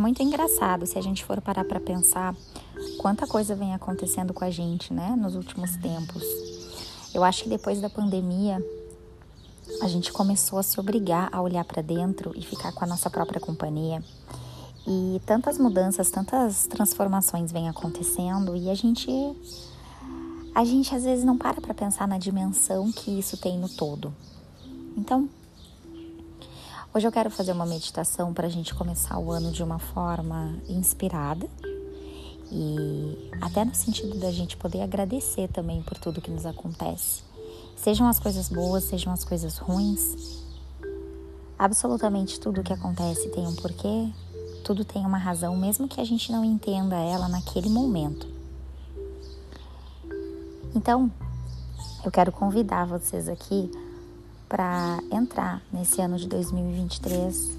muito engraçado se a gente for parar para pensar quanta coisa vem acontecendo com a gente, né, nos últimos tempos. Eu acho que depois da pandemia a gente começou a se obrigar a olhar para dentro e ficar com a nossa própria companhia. E tantas mudanças, tantas transformações vêm acontecendo e a gente a gente às vezes não para para pensar na dimensão que isso tem no todo. Então, hoje eu quero fazer uma meditação para a gente começar o ano de uma forma inspirada e até no sentido da gente poder agradecer também por tudo que nos acontece. Sejam as coisas boas, sejam as coisas ruins. Absolutamente tudo que acontece tem um porquê, tudo tem uma razão, mesmo que a gente não entenda ela naquele momento. Então, eu quero convidar vocês aqui para entrar nesse ano de 2023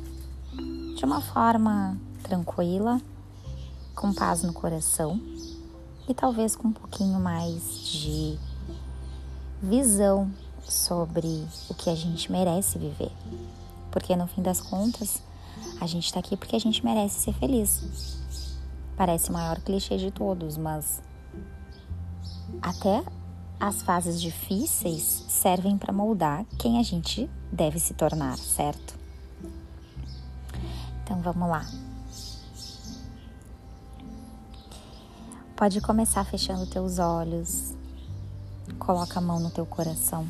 de uma forma tranquila, com paz no coração e talvez com um pouquinho mais de visão sobre o que a gente merece viver. Porque no fim das contas, a gente está aqui porque a gente merece ser feliz. Parece o maior clichê de todos, mas até as fases difíceis servem para moldar quem a gente deve se tornar, certo? Então vamos lá. Pode começar fechando teus olhos. Coloca a mão no teu coração.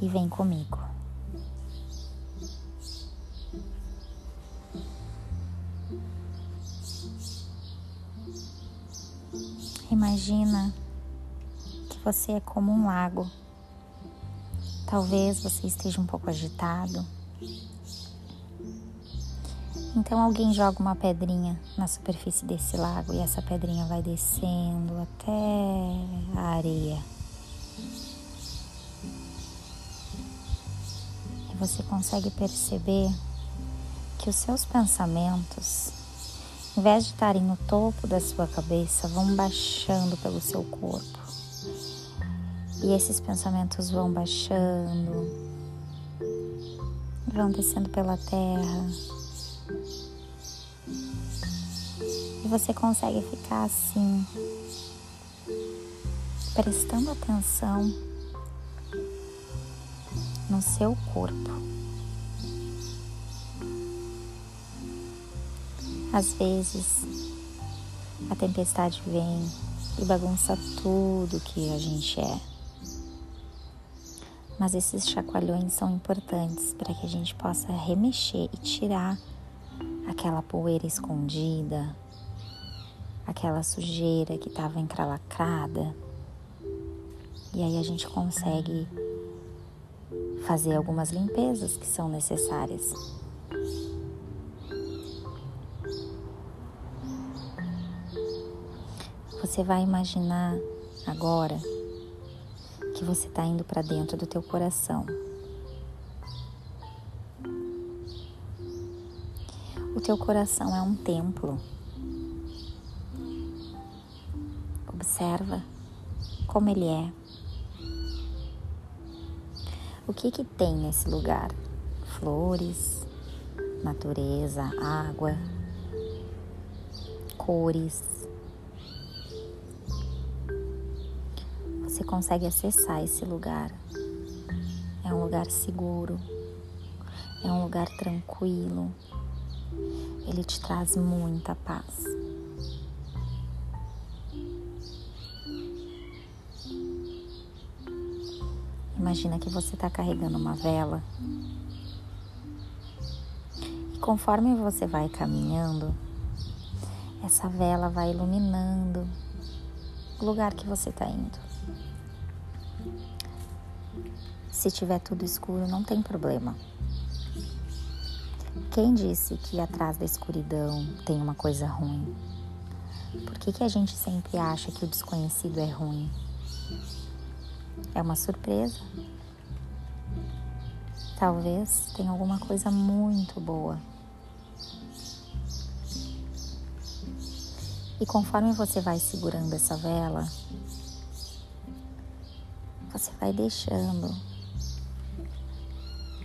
E vem comigo. Imagina que você é como um lago. Talvez você esteja um pouco agitado então alguém joga uma pedrinha na superfície desse lago e essa pedrinha vai descendo até a areia. E você consegue perceber que os seus pensamentos, em vez de estarem no topo da sua cabeça, vão baixando pelo seu corpo. E esses pensamentos vão baixando, vão descendo pela terra e você consegue ficar assim, prestando atenção no seu corpo. Às vezes a tempestade vem e bagunça tudo que a gente é. Mas esses chacoalhões são importantes para que a gente possa remexer e tirar aquela poeira escondida, aquela sujeira que estava encralacrada. E aí a gente consegue fazer algumas limpezas que são necessárias. Você vai imaginar agora que você está indo para dentro do teu coração. O teu coração é um templo. Observa como ele é. O que que tem nesse lugar? Flores, natureza, água, cores. Você consegue acessar esse lugar. É um lugar seguro. É um lugar tranquilo ele te traz muita paz. Imagina que você está carregando uma vela e conforme você vai caminhando, essa vela vai iluminando o lugar que você está indo. Se tiver tudo escuro, não tem problema. Quem disse que atrás da escuridão tem uma coisa ruim? Por que, que a gente sempre acha que o desconhecido é ruim? É uma surpresa. Talvez tenha alguma coisa muito boa. E conforme você vai segurando essa vela, você vai deixando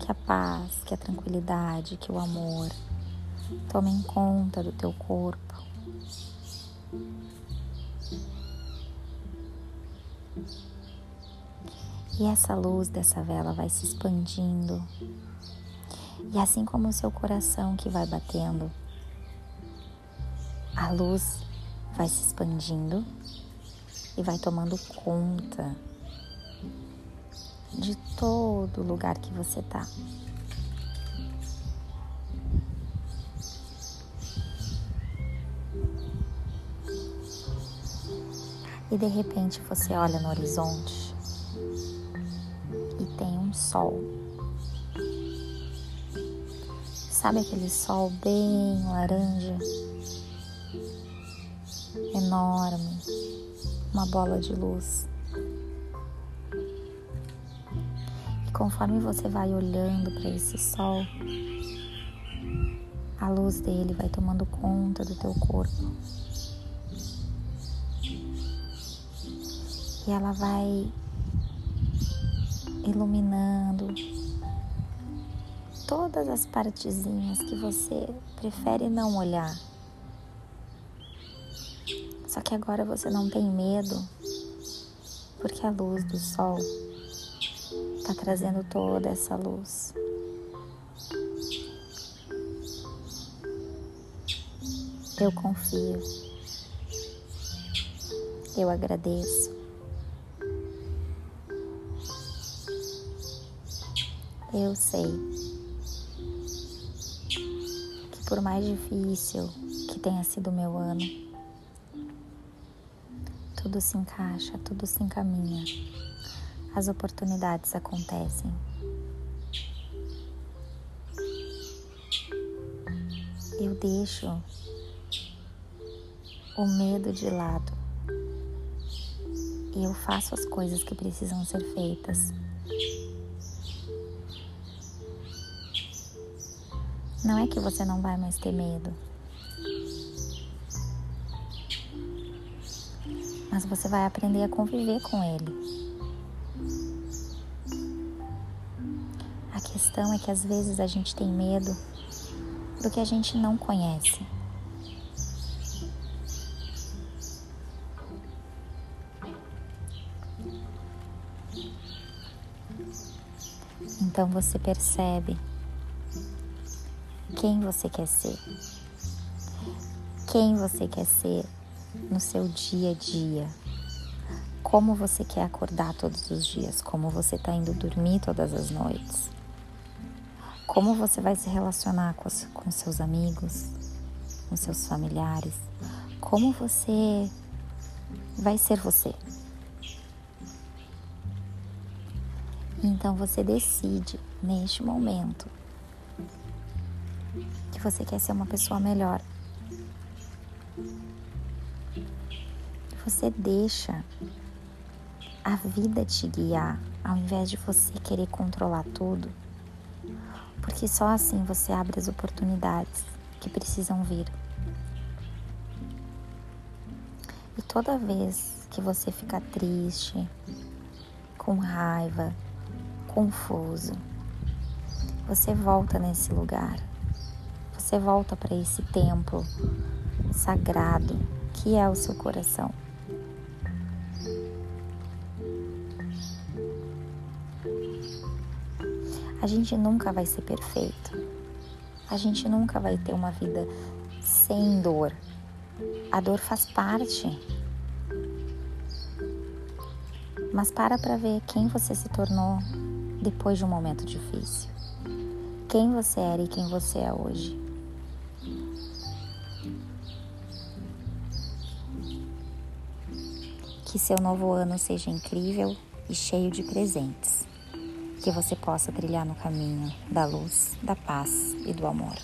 Que a paz, que a tranquilidade, que o amor tomem conta do teu corpo. E essa luz dessa vela vai se expandindo. E assim como o seu coração que vai batendo, a luz vai se expandindo e vai tomando conta de todo lugar que você tá. E de repente você olha no horizonte e tem um sol. Sabe aquele sol bem laranja? Enorme, uma bola de luz. Conforme você vai olhando para esse sol, a luz dele vai tomando conta do teu corpo. E ela vai iluminando todas as partezinhas que você prefere não olhar. Só que agora você não tem medo, porque a luz do sol está trazendo toda essa luz. Eu confio. Eu agradeço. Eu sei que por mais difícil que tenha sido o meu ano, tudo se encaixa, tudo se encaminha, as oportunidades acontecem. Eu deixo o medo de lado e eu faço as coisas que precisam ser feitas. Não é que você não vai mais ter medo. Mas você vai aprender a conviver com ele. Questão é que às vezes a gente tem medo do que a gente não conhece. Então você percebe quem você quer ser. Quem você quer ser no seu dia a dia. Como você quer acordar todos os dias, como você está indo dormir todas as noites. Como você vai se relacionar com, os, com seus amigos, com seus familiares. Como você vai ser você. Então você decide neste momento que você quer ser uma pessoa melhor. Você deixa a vida te guiar ao invés de você querer controlar tudo, porque só assim você abre as oportunidades que precisam vir. E toda vez que você ficar triste, com raiva, confuso, você volta nesse lugar você volta para esse templo sagrado que é o seu coração. A gente nunca vai ser perfeito. A gente nunca vai ter uma vida sem dor. A dor faz parte. Mas para para ver quem você se tornou depois de um momento difícil. Quem você era e quem você é hoje. Que seu novo ano seja incrível e cheio de presentes. Que você possa trilhar no caminho da luz, da paz e do amor.